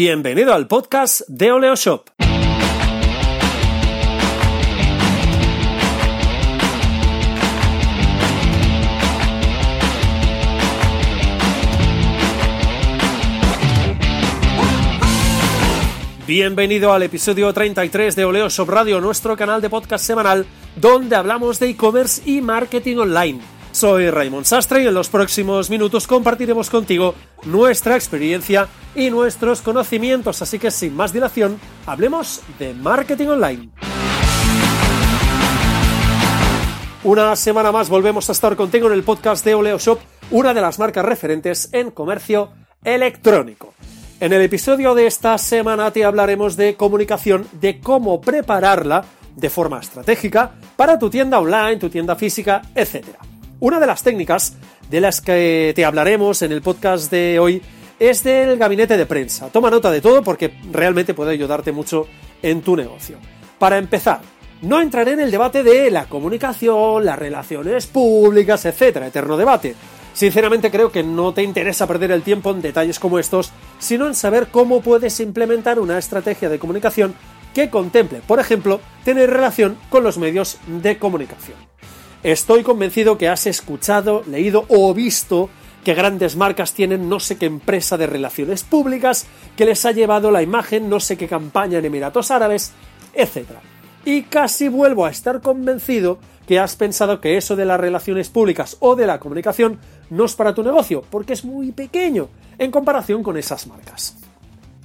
Bienvenido al podcast de Oleo Shop. Bienvenido al episodio 33 de Oleo Shop Radio, nuestro canal de podcast semanal donde hablamos de e-commerce y marketing online. Soy Raymond Sastre y en los próximos minutos compartiremos contigo nuestra experiencia y nuestros conocimientos, así que sin más dilación, hablemos de marketing online. Una semana más volvemos a estar contigo en el podcast de Oleo Shop, una de las marcas referentes en comercio electrónico. En el episodio de esta semana te hablaremos de comunicación, de cómo prepararla de forma estratégica para tu tienda online, tu tienda física, etc. Una de las técnicas de las que te hablaremos en el podcast de hoy es del gabinete de prensa. Toma nota de todo porque realmente puede ayudarte mucho en tu negocio. Para empezar, no entraré en el debate de la comunicación, las relaciones públicas, etcétera, eterno debate. Sinceramente creo que no te interesa perder el tiempo en detalles como estos, sino en saber cómo puedes implementar una estrategia de comunicación que contemple, por ejemplo, tener relación con los medios de comunicación. Estoy convencido que has escuchado, leído o visto que grandes marcas tienen no sé qué empresa de relaciones públicas que les ha llevado la imagen no sé qué campaña en Emiratos Árabes, etc. Y casi vuelvo a estar convencido que has pensado que eso de las relaciones públicas o de la comunicación no es para tu negocio, porque es muy pequeño en comparación con esas marcas.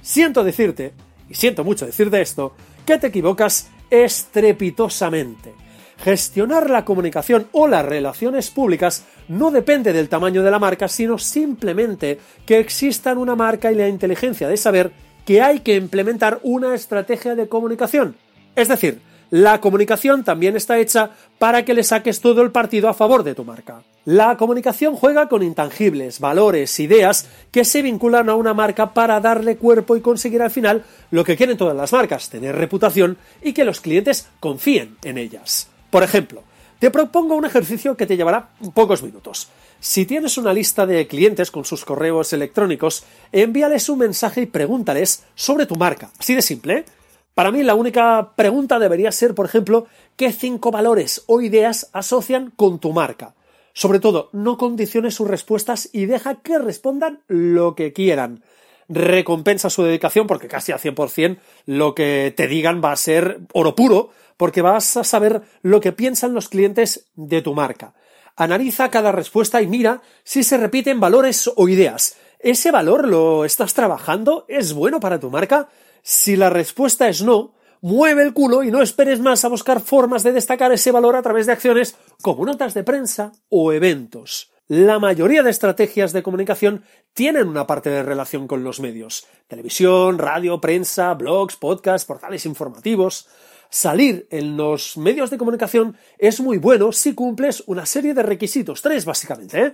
Siento decirte, y siento mucho decirte esto, que te equivocas estrepitosamente. Gestionar la comunicación o las relaciones públicas no depende del tamaño de la marca, sino simplemente que exista una marca y la inteligencia de saber que hay que implementar una estrategia de comunicación. Es decir, la comunicación también está hecha para que le saques todo el partido a favor de tu marca. La comunicación juega con intangibles, valores, ideas que se vinculan a una marca para darle cuerpo y conseguir al final lo que quieren todas las marcas, tener reputación y que los clientes confíen en ellas. Por ejemplo, te propongo un ejercicio que te llevará pocos minutos. Si tienes una lista de clientes con sus correos electrónicos, envíales un mensaje y pregúntales sobre tu marca. Así de simple, ¿eh? Para mí la única pregunta debería ser, por ejemplo, ¿qué cinco valores o ideas asocian con tu marca? Sobre todo, no condiciones sus respuestas y deja que respondan lo que quieran. Recompensa su dedicación porque casi al 100% lo que te digan va a ser oro puro porque vas a saber lo que piensan los clientes de tu marca. Analiza cada respuesta y mira si se repiten valores o ideas. ¿Ese valor lo estás trabajando? ¿Es bueno para tu marca? Si la respuesta es no, mueve el culo y no esperes más a buscar formas de destacar ese valor a través de acciones como notas de prensa o eventos. La mayoría de estrategias de comunicación tienen una parte de relación con los medios. Televisión, radio, prensa, blogs, podcasts, portales informativos. Salir en los medios de comunicación es muy bueno si cumples una serie de requisitos, tres básicamente. ¿eh?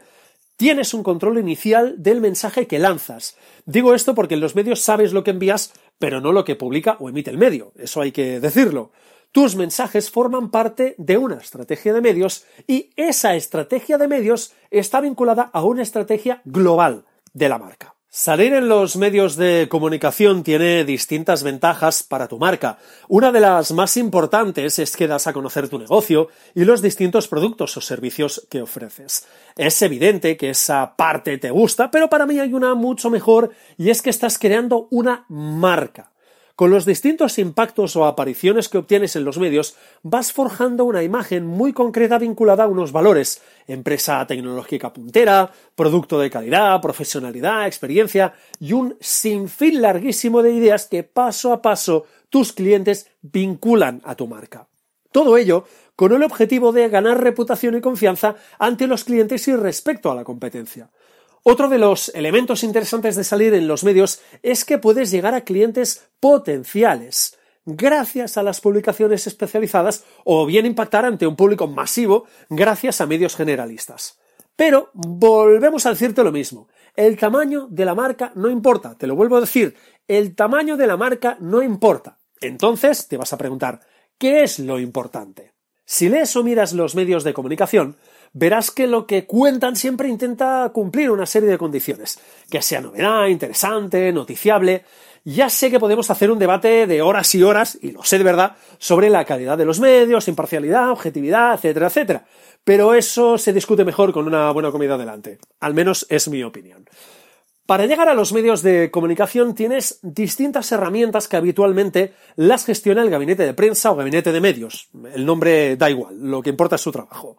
Tienes un control inicial del mensaje que lanzas. Digo esto porque en los medios sabes lo que envías, pero no lo que publica o emite el medio. Eso hay que decirlo. Tus mensajes forman parte de una estrategia de medios y esa estrategia de medios está vinculada a una estrategia global de la marca. Salir en los medios de comunicación tiene distintas ventajas para tu marca. Una de las más importantes es que das a conocer tu negocio y los distintos productos o servicios que ofreces. Es evidente que esa parte te gusta, pero para mí hay una mucho mejor y es que estás creando una marca. Con los distintos impactos o apariciones que obtienes en los medios, vas forjando una imagen muy concreta vinculada a unos valores, empresa tecnológica puntera, producto de calidad, profesionalidad, experiencia y un sinfín larguísimo de ideas que paso a paso tus clientes vinculan a tu marca. Todo ello con el objetivo de ganar reputación y confianza ante los clientes y respecto a la competencia. Otro de los elementos interesantes de salir en los medios es que puedes llegar a clientes potenciales gracias a las publicaciones especializadas o bien impactar ante un público masivo gracias a medios generalistas. Pero volvemos a decirte lo mismo. El tamaño de la marca no importa. Te lo vuelvo a decir. El tamaño de la marca no importa. Entonces te vas a preguntar, ¿qué es lo importante? Si lees o miras los medios de comunicación, verás que lo que cuentan siempre intenta cumplir una serie de condiciones, que sea novedad, interesante, noticiable. Ya sé que podemos hacer un debate de horas y horas, y lo sé de verdad, sobre la calidad de los medios, imparcialidad, objetividad, etcétera, etcétera. Pero eso se discute mejor con una buena comida delante. Al menos es mi opinión. Para llegar a los medios de comunicación tienes distintas herramientas que habitualmente las gestiona el gabinete de prensa o gabinete de medios. El nombre da igual, lo que importa es su trabajo.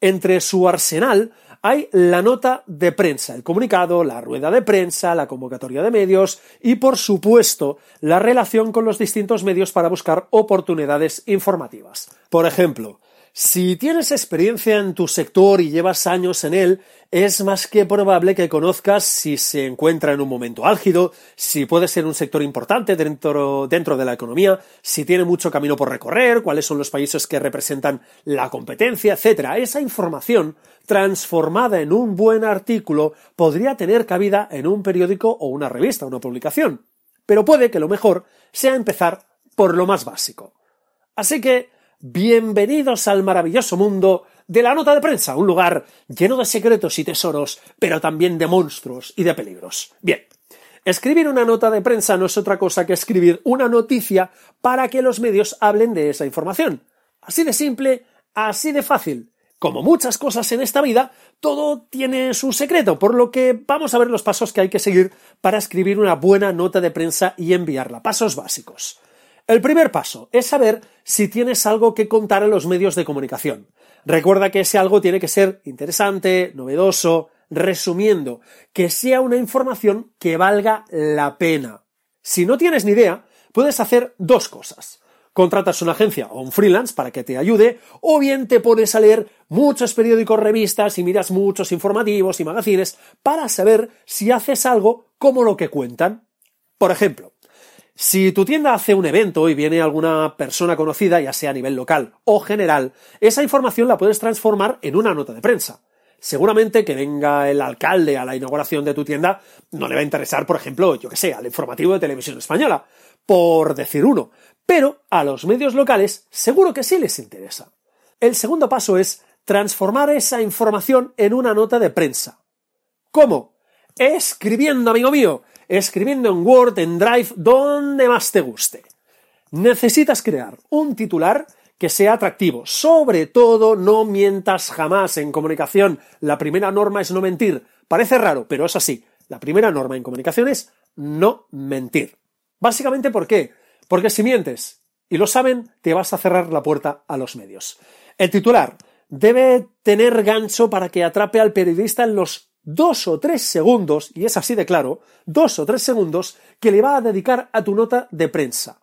Entre su arsenal hay la nota de prensa, el comunicado, la rueda de prensa, la convocatoria de medios y, por supuesto, la relación con los distintos medios para buscar oportunidades informativas. Por ejemplo, si tienes experiencia en tu sector y llevas años en él, es más que probable que conozcas si se encuentra en un momento álgido, si puede ser un sector importante dentro, dentro de la economía, si tiene mucho camino por recorrer, cuáles son los países que representan la competencia, etc. Esa información, transformada en un buen artículo, podría tener cabida en un periódico o una revista, una publicación. Pero puede que lo mejor sea empezar por lo más básico. Así que, Bienvenidos al maravilloso mundo de la nota de prensa, un lugar lleno de secretos y tesoros, pero también de monstruos y de peligros. Bien, escribir una nota de prensa no es otra cosa que escribir una noticia para que los medios hablen de esa información. Así de simple, así de fácil. Como muchas cosas en esta vida, todo tiene su secreto, por lo que vamos a ver los pasos que hay que seguir para escribir una buena nota de prensa y enviarla. Pasos básicos. El primer paso es saber si tienes algo que contar en los medios de comunicación. Recuerda que ese algo tiene que ser interesante, novedoso, resumiendo, que sea una información que valga la pena. Si no tienes ni idea, puedes hacer dos cosas. Contratas una agencia o un freelance para que te ayude, o bien te pones a leer muchos periódicos, revistas y miras muchos informativos y magazines para saber si haces algo como lo que cuentan. Por ejemplo, si tu tienda hace un evento y viene alguna persona conocida, ya sea a nivel local o general, esa información la puedes transformar en una nota de prensa. Seguramente que venga el alcalde a la inauguración de tu tienda, no le va a interesar, por ejemplo, yo que sé, al informativo de televisión española, por decir uno, pero a los medios locales seguro que sí les interesa. El segundo paso es transformar esa información en una nota de prensa. ¿Cómo? Escribiendo, amigo mío, escribiendo en Word, en Drive, donde más te guste. Necesitas crear un titular que sea atractivo. Sobre todo, no mientas jamás en comunicación. La primera norma es no mentir. Parece raro, pero es así. La primera norma en comunicación es no mentir. Básicamente, ¿por qué? Porque si mientes y lo saben, te vas a cerrar la puerta a los medios. El titular debe tener gancho para que atrape al periodista en los dos o tres segundos, y es así de claro, dos o tres segundos que le va a dedicar a tu nota de prensa.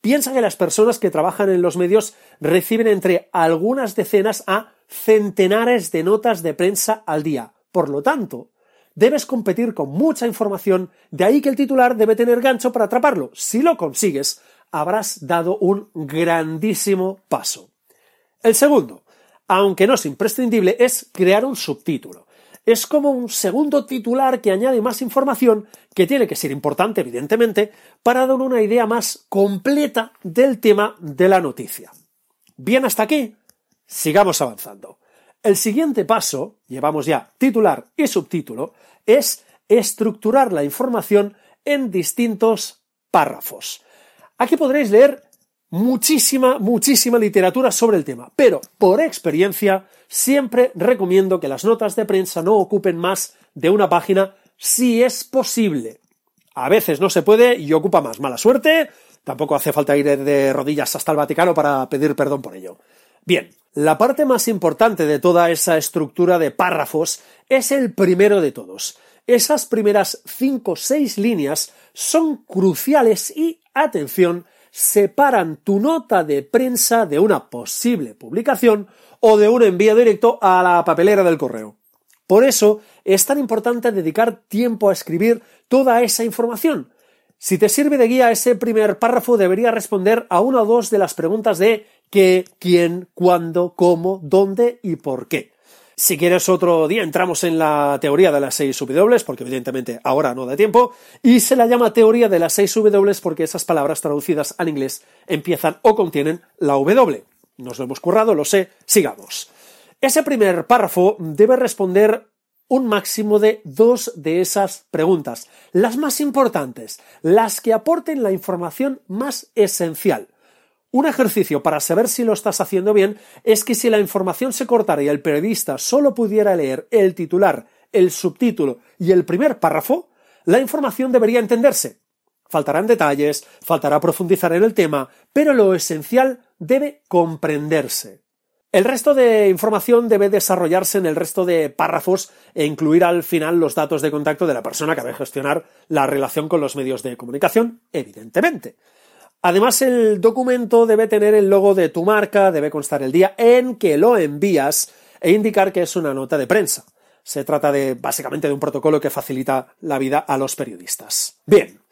Piensa que las personas que trabajan en los medios reciben entre algunas decenas a centenares de notas de prensa al día. Por lo tanto, debes competir con mucha información, de ahí que el titular debe tener gancho para atraparlo. Si lo consigues, habrás dado un grandísimo paso. El segundo, aunque no es imprescindible, es crear un subtítulo es como un segundo titular que añade más información, que tiene que ser importante, evidentemente, para dar una idea más completa del tema de la noticia. Bien hasta aquí, sigamos avanzando. El siguiente paso, llevamos ya titular y subtítulo, es estructurar la información en distintos párrafos. Aquí podréis leer muchísima, muchísima literatura sobre el tema, pero por experiencia siempre recomiendo que las notas de prensa no ocupen más de una página si es posible. A veces no se puede y ocupa más. Mala suerte, tampoco hace falta ir de rodillas hasta el Vaticano para pedir perdón por ello. Bien, la parte más importante de toda esa estructura de párrafos es el primero de todos. Esas primeras cinco o seis líneas son cruciales y, atención, separan tu nota de prensa de una posible publicación o de un envío directo a la papelera del correo. Por eso es tan importante dedicar tiempo a escribir toda esa información. Si te sirve de guía, ese primer párrafo debería responder a una o dos de las preguntas de qué, quién, cuándo, cómo, dónde y por qué. Si quieres otro día entramos en la teoría de las 6 W, porque evidentemente ahora no da tiempo, y se la llama teoría de las 6 W porque esas palabras traducidas al inglés empiezan o contienen la W. Nos lo hemos currado, lo sé, sigamos. Ese primer párrafo debe responder un máximo de dos de esas preguntas, las más importantes, las que aporten la información más esencial. Un ejercicio para saber si lo estás haciendo bien es que si la información se cortara y el periodista solo pudiera leer el titular, el subtítulo y el primer párrafo, la información debería entenderse. Faltarán detalles, faltará profundizar en el tema, pero lo esencial debe comprenderse. El resto de información debe desarrollarse en el resto de párrafos e incluir al final los datos de contacto de la persona que debe gestionar la relación con los medios de comunicación, evidentemente. Además, el documento debe tener el logo de tu marca, debe constar el día en que lo envías e indicar que es una nota de prensa. Se trata de básicamente de un protocolo que facilita la vida a los periodistas. Bien,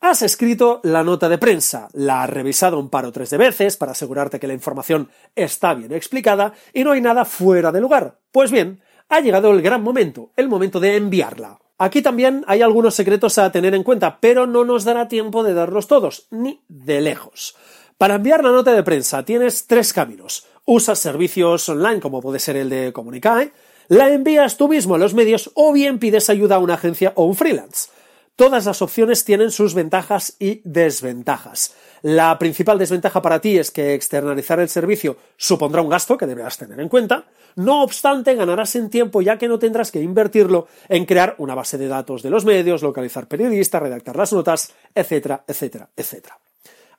Has escrito la nota de prensa, la has revisado un par o tres de veces para asegurarte que la información está bien explicada y no hay nada fuera de lugar. Pues bien, ha llegado el gran momento, el momento de enviarla. Aquí también hay algunos secretos a tener en cuenta, pero no nos dará tiempo de darlos todos, ni de lejos. Para enviar la nota de prensa tienes tres caminos. Usas servicios online como puede ser el de Comunicae, la envías tú mismo a los medios o bien pides ayuda a una agencia o un freelance. Todas las opciones tienen sus ventajas y desventajas. La principal desventaja para ti es que externalizar el servicio supondrá un gasto que deberás tener en cuenta. No obstante, ganarás en tiempo ya que no tendrás que invertirlo en crear una base de datos de los medios, localizar periodistas, redactar las notas, etcétera, etcétera, etcétera.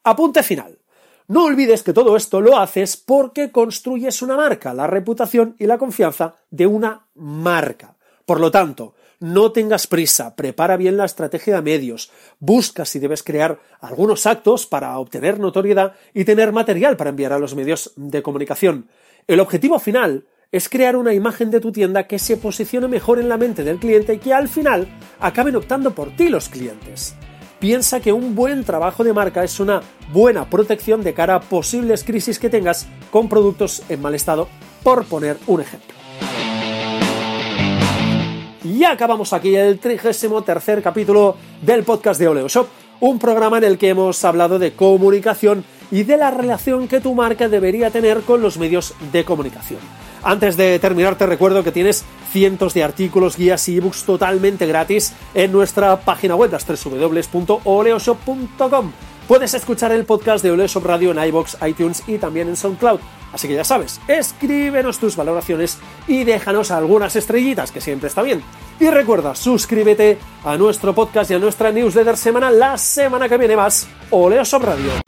Apunte final. No olvides que todo esto lo haces porque construyes una marca, la reputación y la confianza de una marca. Por lo tanto, no tengas prisa, prepara bien la estrategia de medios, busca si debes crear algunos actos para obtener notoriedad y tener material para enviar a los medios de comunicación. El objetivo final es crear una imagen de tu tienda que se posicione mejor en la mente del cliente y que al final acaben optando por ti los clientes. Piensa que un buen trabajo de marca es una buena protección de cara a posibles crisis que tengas con productos en mal estado, por poner un ejemplo. Y acabamos aquí el 33 capítulo del podcast de Oleo Shop, un programa en el que hemos hablado de comunicación y de la relación que tu marca debería tener con los medios de comunicación. Antes de terminar, te recuerdo que tienes cientos de artículos, guías y ebooks totalmente gratis en nuestra página web, las www.oleoshop.com. Puedes escuchar el podcast de Oleoshop Radio en iBox, iTunes y también en SoundCloud. Así que ya sabes, escríbenos tus valoraciones y déjanos algunas estrellitas, que siempre está bien. Y recuerda, suscríbete a nuestro podcast y a nuestra newsletter semanal la semana que viene más. Oleo Radio.